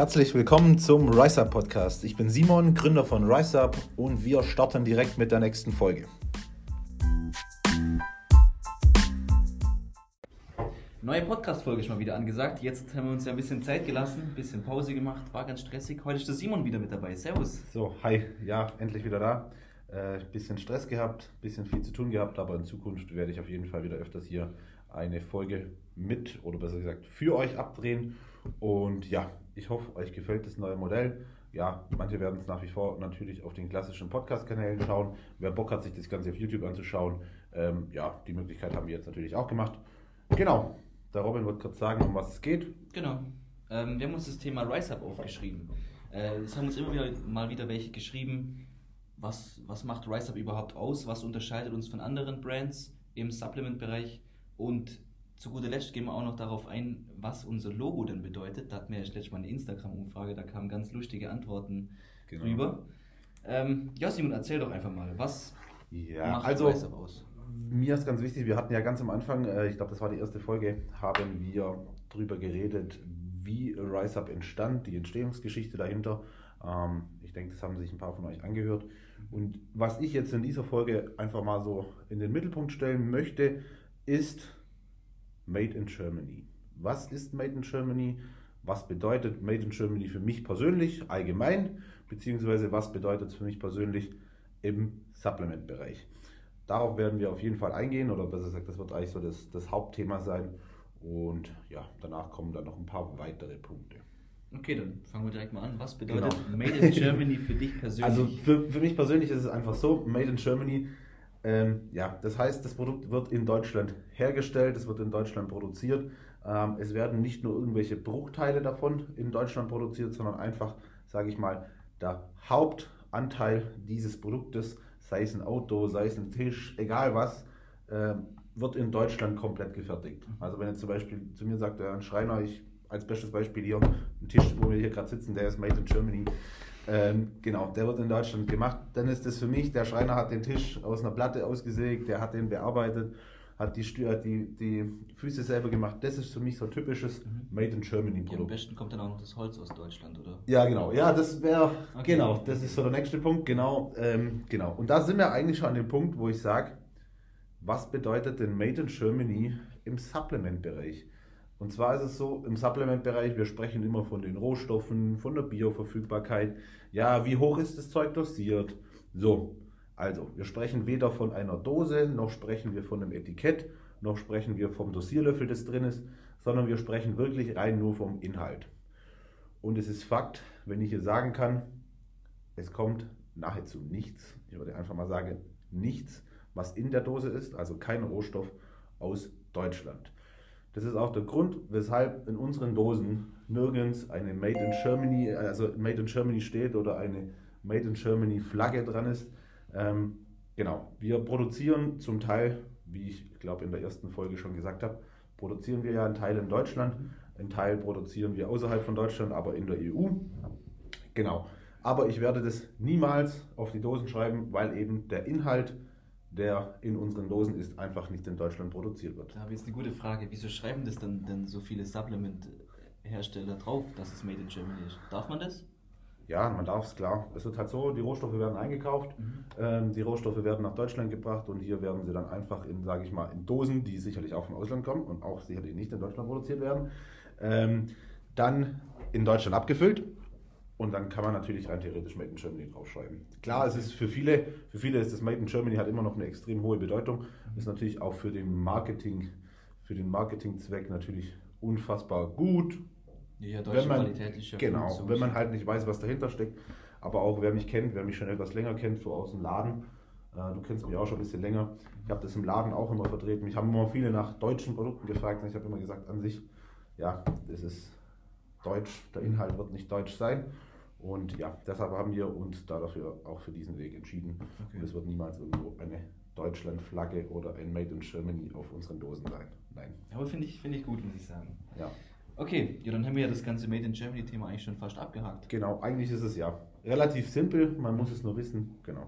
Herzlich willkommen zum RiseUp Podcast. Ich bin Simon, Gründer von RiseUp und wir starten direkt mit der nächsten Folge. Neue Podcast-Folge ist mal wieder angesagt. Jetzt haben wir uns ja ein bisschen Zeit gelassen, ein bisschen Pause gemacht, war ganz stressig. Heute ist der Simon wieder mit dabei. Servus. So, hi, ja, endlich wieder da. Äh, bisschen Stress gehabt, bisschen viel zu tun gehabt, aber in Zukunft werde ich auf jeden Fall wieder öfters hier eine Folge mit oder besser gesagt für euch abdrehen. Und ja, ich hoffe, euch gefällt das neue Modell. Ja, manche werden es nach wie vor natürlich auf den klassischen Podcast-Kanälen schauen. Wer Bock hat, sich das Ganze auf YouTube anzuschauen, ähm, ja, die Möglichkeit haben wir jetzt natürlich auch gemacht. Genau, der Robin wird kurz sagen, um was es geht. Genau. Ähm, wir haben uns das Thema RiseUp aufgeschrieben. Äh, es haben uns immer wieder mal wieder welche geschrieben, was, was macht RiseUp überhaupt aus, was unterscheidet uns von anderen Brands im Supplement-Bereich und zu guter Letzt gehen wir auch noch darauf ein, was unser Logo denn bedeutet. Da hatten wir ja letztes Mal eine Instagram-Umfrage, da kamen ganz lustige Antworten Genau. rüber. Ähm, ja, Simon, erzähl doch einfach mal, was Ja, macht also RiseUp aus? mir ist ganz wichtig, wir hatten ja ganz am Anfang, äh, ich glaube, das war die erste Folge, haben wir drüber geredet, wie RiseUp entstand, die Entstehungsgeschichte dahinter. Ähm, ich denke, das haben sich ein paar von euch angehört. Und was ich jetzt in dieser Folge einfach mal so in den Mittelpunkt stellen möchte, ist Made in Germany. Was ist Made in Germany? Was bedeutet Made in Germany für mich persönlich, allgemein, beziehungsweise was bedeutet es für mich persönlich im Supplement-Bereich? Darauf werden wir auf jeden Fall eingehen, oder besser gesagt, das wird eigentlich so das, das Hauptthema sein. Und ja, danach kommen dann noch ein paar weitere Punkte. Okay, dann fangen wir direkt mal an. Was bedeutet Genau. Made in Germany für dich persönlich? Also für, für mich persönlich ist es einfach so, Made in Germany, ähm, ja, das heißt, das Produkt wird in Deutschland hergestellt, es wird in Deutschland produziert. Ähm, es werden nicht nur irgendwelche Bruchteile davon in Deutschland produziert, sondern einfach, sage ich mal, der Hauptanteil dieses Produktes, sei es ein Auto, sei es ein Tisch, egal was, ähm, wird in Deutschland komplett gefertigt. Also wenn jetzt zum Beispiel zu mir sagt, ein Schreiner, ich als bestes Beispiel hier, ein Tisch, wo wir hier gerade sitzen, der ist made in Germany. Ähm, genau, der wird in Deutschland gemacht. Dann ist das für mich, der Schreiner hat den Tisch aus einer Platte ausgesägt, der hat den bearbeitet, hat die, Stü- hat die, die Füße selber gemacht. Das ist für mich so ein typisches Made in Germany ja, am Produkt. besten kommt dann auch noch das Holz aus Deutschland, oder? Ja, genau. Ja, das wäre, Okay. genau, das ist so der nächste Punkt. Genau, ähm, genau. Und da sind wir eigentlich schon an dem Punkt, wo ich sage, was bedeutet denn Made in Germany im Supplement-Bereich? Und zwar ist es so, im Supplement-Bereich, wir sprechen immer von den Rohstoffen, von der Bioverfügbarkeit. Ja, wie hoch ist das Zeug dosiert? So, also, wir sprechen weder von einer Dose, noch sprechen wir von einem Etikett, noch sprechen wir vom Dosierlöffel, das drin ist, sondern wir sprechen wirklich rein nur vom Inhalt. Und es ist Fakt, wenn ich hier sagen kann, es kommt nahezu nichts, ich würde einfach mal sagen, nichts, was in der Dose ist, also kein Rohstoff aus Deutschland. Das ist auch der Grund, weshalb in unseren Dosen nirgends eine Made in Germany, also Made in Germany steht oder eine Made in Germany Flagge dran ist. Ähm, genau, wir produzieren zum Teil, wie ich glaube in der ersten Folge schon gesagt habe, produzieren wir ja einen Teil in Deutschland, einen Teil produzieren wir außerhalb von Deutschland, aber in der EU. Genau. Aber ich werde das niemals auf die Dosen schreiben, weil eben der Inhalt, der in unseren Dosen ist, einfach nicht in Deutschland produziert wird. Da habe ich jetzt eine gute Frage. Wieso schreiben das dann, denn so viele Supplement-Hersteller drauf, dass es Made in Germany ist? Darf man das? Ja, man darf es klar. Es wird halt so, die Rohstoffe werden eingekauft, ähm, die Rohstoffe werden nach Deutschland gebracht und hier werden sie dann einfach in, sage ich mal, in Dosen, die sicherlich auch vom Ausland kommen und auch sicherlich nicht in Deutschland produziert werden, ähm, dann in Deutschland abgefüllt und dann kann man natürlich rein theoretisch Made in Germany draufschreiben. Klar, es ist für viele, für viele ist das Made in Germany hat immer noch eine extrem hohe Bedeutung. Ist natürlich auch für den Marketing, für den Marketingzweck natürlich unfassbar gut, Ja, wenn man, Qualität ist ja genau, wenn man halt nicht weiß, was dahinter steckt. Aber auch wer mich kennt, wer mich schon etwas länger kennt, so aus dem Laden, äh, du kennst mich auch schon ein bisschen länger. Ich habe das im Laden auch immer vertreten. Mich haben immer viele nach deutschen Produkten gefragt und ich habe immer gesagt, an sich, ja, das ist deutsch, der Inhalt wird nicht deutsch sein. Und ja, deshalb haben wir uns da dafür auch für diesen Weg entschieden. Okay. Und es wird niemals irgendwo eine Deutschland-Flagge oder ein Made in Germany auf unseren Dosen sein. Nein. Aber finde ich, finde ich gut, muss ich sagen. Ja. Okay, ja, dann haben wir ja das ganze Made in Germany Thema eigentlich schon fast abgehakt. Genau, eigentlich ist es ja relativ simpel, man muss es nur wissen. Genau.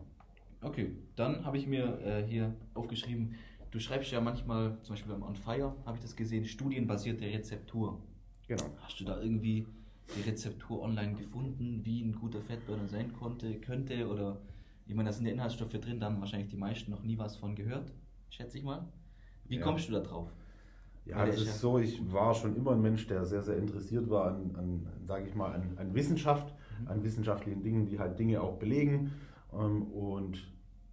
Okay, dann habe ich mir äh, hier aufgeschrieben, du schreibst ja manchmal, zum Beispiel beim On Fire, habe ich das gesehen, studienbasierte Rezeptur. Genau. Hast du da irgendwie die Rezeptur online gefunden, wie ein guter Fettburner sein konnte, könnte oder ich meine, da sind ja Inhaltsstoffe drin, da haben wahrscheinlich die meisten noch nie was von gehört, schätze ich mal. Wie Ja. kommst du da drauf? Ja, Weil das ist ja- so, ich war schon immer ein Mensch, der sehr, sehr interessiert war an, an sage ich mal, an, an Wissenschaft, an wissenschaftlichen Dingen, die halt Dinge auch belegen. Ähm, Und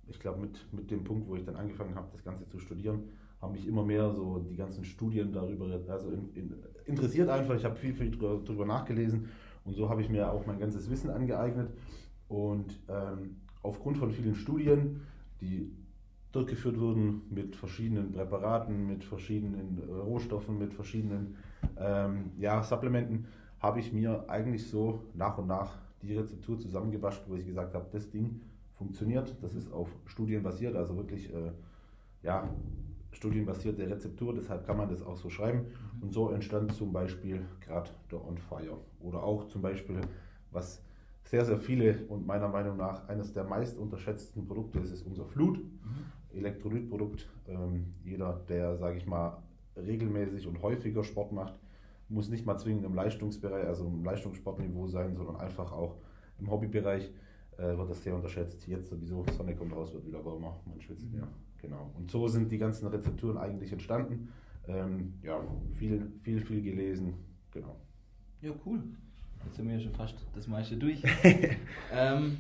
ich glaube, mit, mit dem Punkt, wo ich dann angefangen habe, das Ganze zu studieren, haben mich immer mehr so die ganzen Studien darüber also in, in, interessiert einfach. Ich habe viel, viel drüber, drüber nachgelesen und so habe ich mir auch mein ganzes Wissen angeeignet. Und ähm, aufgrund von vielen Studien, die durchgeführt wurden mit verschiedenen Präparaten, mit verschiedenen äh, Rohstoffen, mit verschiedenen ähm, ja, Supplementen, habe ich mir eigentlich so nach und nach die Rezeptur zusammengebastelt, wo ich gesagt habe, das Ding funktioniert, das ist auf Studien basiert, also wirklich äh, ja, studienbasierte Rezeptur, deshalb kann man das auch so schreiben. Und so entstand zum Beispiel gerade der On Fire. Oder auch zum Beispiel, was sehr, sehr viele und meiner Meinung nach eines der meist unterschätzten Produkte ist, ist unser Flut. Elektrolytprodukt. Ähm, jeder, der, sage ich mal, regelmäßig und häufiger Sport macht, muss nicht mal zwingend im Leistungsbereich, also im Leistungssportniveau sein, sondern einfach auch im Hobbybereich äh, wird das sehr unterschätzt. Jetzt sowieso, Sonne kommt raus, wird wieder wärmer, man schwitzt mehr. Genau. Und so sind die ganzen Rezepturen eigentlich entstanden. Ähm, ja, viel, viel, viel gelesen. Genau. Ja, cool. Jetzt sind wir ja schon fast das meiste durch. ähm,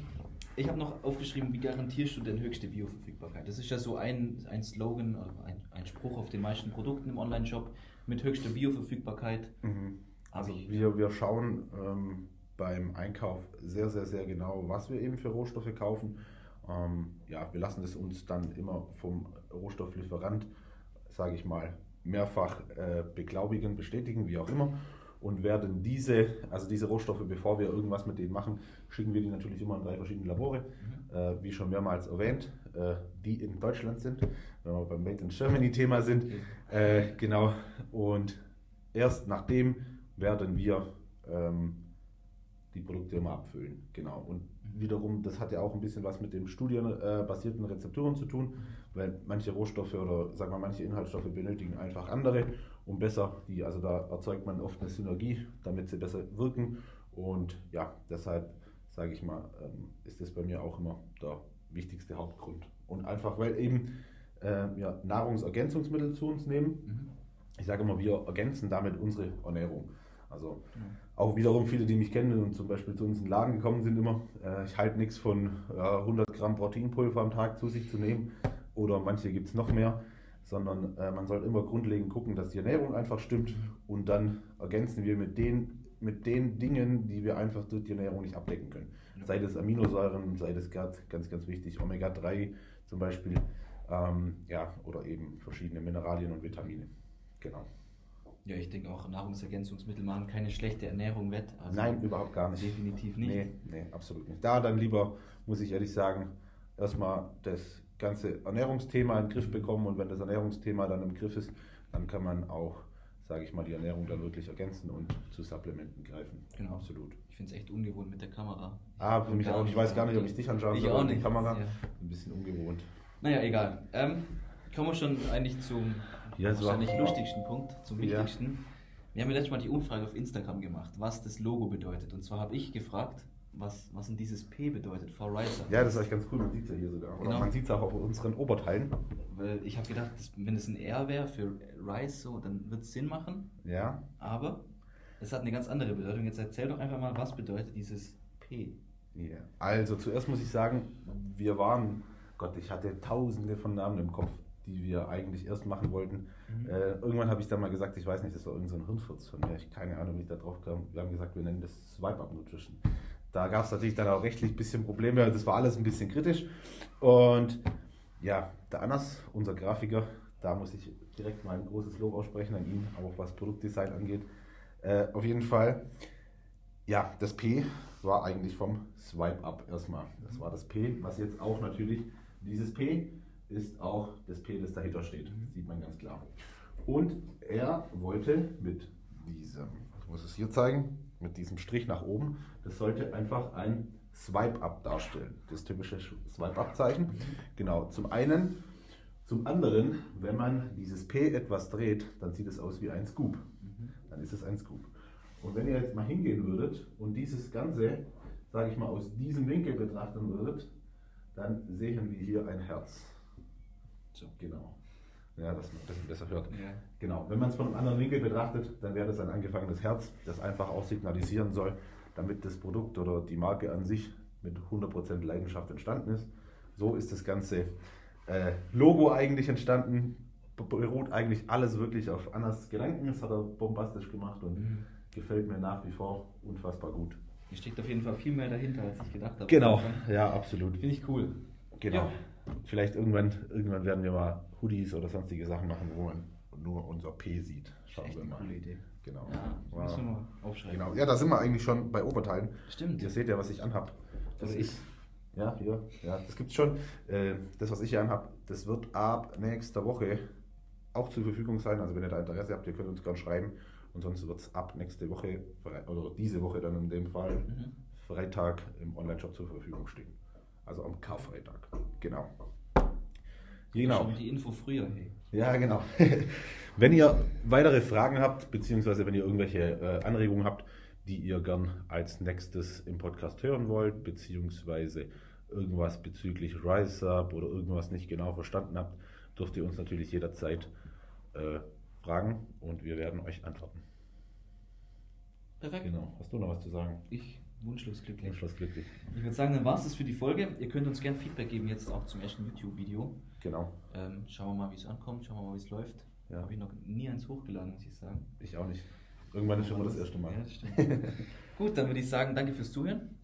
ich habe noch aufgeschrieben, wie garantierst du denn höchste Bioverfügbarkeit? Das ist ja so ein, ein Slogan, oder ein, ein Spruch auf den meisten Produkten im Online-Shop mit höchster Bioverfügbarkeit. Also Hab ich- wir, wir schauen ähm, beim Einkauf sehr, sehr, sehr genau, was wir eben für Rohstoffe kaufen. Ähm, ja, wir lassen es uns dann immer vom Rohstofflieferant, sage ich mal, mehrfach äh, beglaubigen, bestätigen, wie auch immer. Und werden diese, also diese Rohstoffe, bevor wir irgendwas mit denen machen, schicken wir die natürlich immer in drei verschiedene Labore, äh, wie schon mehrmals erwähnt, äh, die in Deutschland sind, wenn wir beim Made in Germany Thema sind. Äh, genau. Und erst nachdem werden wir ähm, die Produkte immer abfüllen. Genau. Und wiederum, das hat ja auch ein bisschen was mit den studienbasierten Rezepturen zu tun, weil manche Rohstoffe oder sagen wir manche Inhaltsstoffe benötigen einfach andere, um besser die, also da erzeugt man oft eine Synergie, damit sie besser wirken. Und ja, deshalb sage ich mal, ähm, ist das bei mir auch immer der wichtigste Hauptgrund. Und einfach, weil eben äh, wir Nahrungsergänzungsmittel zu uns nehmen, Mhm. ich sage immer, wir ergänzen damit unsere Ernährung. Also auch wiederum viele, die mich kennen und zum Beispiel zu uns in den Laden gekommen sind, immer, äh, ich halte nichts von ja, 100 Gramm Proteinpulver am Tag zu sich zu nehmen oder manche gibt es noch mehr, sondern äh, man sollte immer grundlegend gucken, dass die Ernährung einfach stimmt und dann ergänzen wir mit den, mit den Dingen, die wir einfach durch die Ernährung nicht abdecken können. Sei das Aminosäuren, sei das ganz, ganz, ganz wichtig, Omega-3 zum Beispiel, ähm, ja, oder eben verschiedene Mineralien und Vitamine. Genau. Ja, ich denke auch, Nahrungsergänzungsmittel machen keine schlechte Ernährung wett. Also Nein, überhaupt gar nicht. Definitiv nicht. Nee, nee, absolut nicht. Da dann lieber, muss ich ehrlich sagen, erstmal das ganze Ernährungsthema in den Griff bekommen und wenn das Ernährungsthema dann im Griff ist, dann kann man auch, sage ich mal, die Ernährung dann wirklich ergänzen und zu Supplementen greifen. Genau. Absolut. Ich finde es echt ungewohnt mit der Kamera. Ah, für mich auch. Ich nicht weiß gar nicht, ob ich dich anschauen Ich soll auch oder die nicht. Kamera. Ja. Ein bisschen ungewohnt. Naja, egal. Ähm, kommen wir schon eigentlich zum Ja, war- wahrscheinlich lustigsten Punkt, zum Ja. wichtigsten. Wir haben ja letztes Mal die Umfrage auf Instagram gemacht, was das Logo bedeutet. Und zwar habe ich gefragt, was, was denn dieses P bedeutet, for Riser. Ja, das ist eigentlich ganz cool. Man sieht es ja hier sogar. Oder Genau. man sieht es auch auf unseren Oberteilen. Weil ich habe gedacht, das, wenn es ein R wäre für Rice, so, dann wird es Sinn machen. Ja. Aber es hat eine ganz andere Bedeutung. Jetzt erzähl doch einfach mal, was bedeutet dieses P? Ja. Also zuerst muss ich sagen, wir waren, Gott, ich hatte tausende von Namen im Kopf, die wir eigentlich erst machen wollten. Äh, irgendwann habe ich dann mal gesagt, ich weiß nicht, das war irgendein so Hirnfurz von mir, ich keine Ahnung, wie ich da drauf kam. Wir haben gesagt, wir nennen das Swipe-Up Nutrition. Da gab es natürlich dann auch rechtlich ein bisschen Probleme, das war alles ein bisschen kritisch. Und ja, der Anas, unser Grafiker, da muss ich direkt mal ein großes Lob aussprechen an ihn, auch was Produktdesign angeht. Äh, auf jeden Fall, ja, das P war eigentlich vom Swipe Up erstmal. Das war das P, was jetzt auch natürlich, dieses P ist auch das P, das dahinter steht. Sieht man ganz klar. Und er wollte mit diesem, ich muss es hier zeigen, mit diesem Strich nach oben, das sollte einfach ein Swipe Up darstellen. Das typische Swipe Up Zeichen. Genau, zum einen. Zum anderen, wenn man dieses P etwas dreht, dann sieht es aus wie ein Scoop. Dann ist es ein Scoop. Und wenn ihr jetzt mal hingehen würdet und dieses Ganze, sage ich mal, aus diesem Winkel betrachten würdet, dann sehen wir hier ein Herz. So. Genau. Ja, dass man das besser hört. Ja. Genau. Wenn man es von einem anderen Winkel betrachtet, dann wäre das ein angefangenes Herz, das einfach auch signalisieren soll, damit das Produkt oder die Marke an sich mit 100% Leidenschaft entstanden ist. So ist das ganze äh, Logo eigentlich entstanden. Beruht eigentlich alles wirklich auf Annas Gedanken. Das hat er bombastisch gemacht und Mhm. gefällt mir nach wie vor unfassbar gut. Hier steckt auf jeden Fall viel mehr dahinter, als ich gedacht habe. Genau, ja, absolut. Finde ich cool. Genau. Ja. Vielleicht irgendwann, irgendwann werden wir mal Hoodies oder sonstige Sachen machen, wo man nur unser P sieht. Schauen wir mal. coole Idee. Genau. Ja, Wow. müssen wir mal aufschreiben. Genau. Ja, da sind wir eigentlich schon bei Oberteilen. Stimmt. Ihr seht ja, was ich anhab. Das Oder ist. Ja, hier. Ja, das gibt's schon. Äh, das, was ich hier anhab, das wird ab nächster Woche auch zur Verfügung sein. Also wenn ihr da Interesse habt, ihr könnt uns gerne schreiben. Und sonst wird es ab nächste Woche, oder diese Woche dann in dem Fall, Mhm. Freitag im Online-Shop zur Verfügung stehen. Also am Karfreitag. Genau. Genau. Schon die Info früher, hey. Ja, genau. wenn ihr weitere Fragen habt, beziehungsweise wenn ihr irgendwelche äh, Anregungen habt, die ihr gern als nächstes im Podcast hören wollt, beziehungsweise irgendwas bezüglich RiseUp oder irgendwas nicht genau verstanden habt, dürft ihr uns natürlich jederzeit äh, fragen und wir werden euch antworten. Perfekt. Genau. Hast du noch was zu sagen? Ich wunschlos glücklich. Schluss glücklich. Ich würde sagen, dann war es das für die Folge. Ihr könnt uns gerne Feedback geben, jetzt auch zum ersten YouTube-Video. Genau. Ähm, schauen wir mal, wie es ankommt, schauen wir mal, wie es läuft. Ja. Habe ich noch nie eins hochgeladen, muss ich sagen. Ich auch nicht. Irgendwann ist schon mal das erste Mal. Ja, das stimmt. Gut, dann würde ich sagen, danke fürs Zuhören.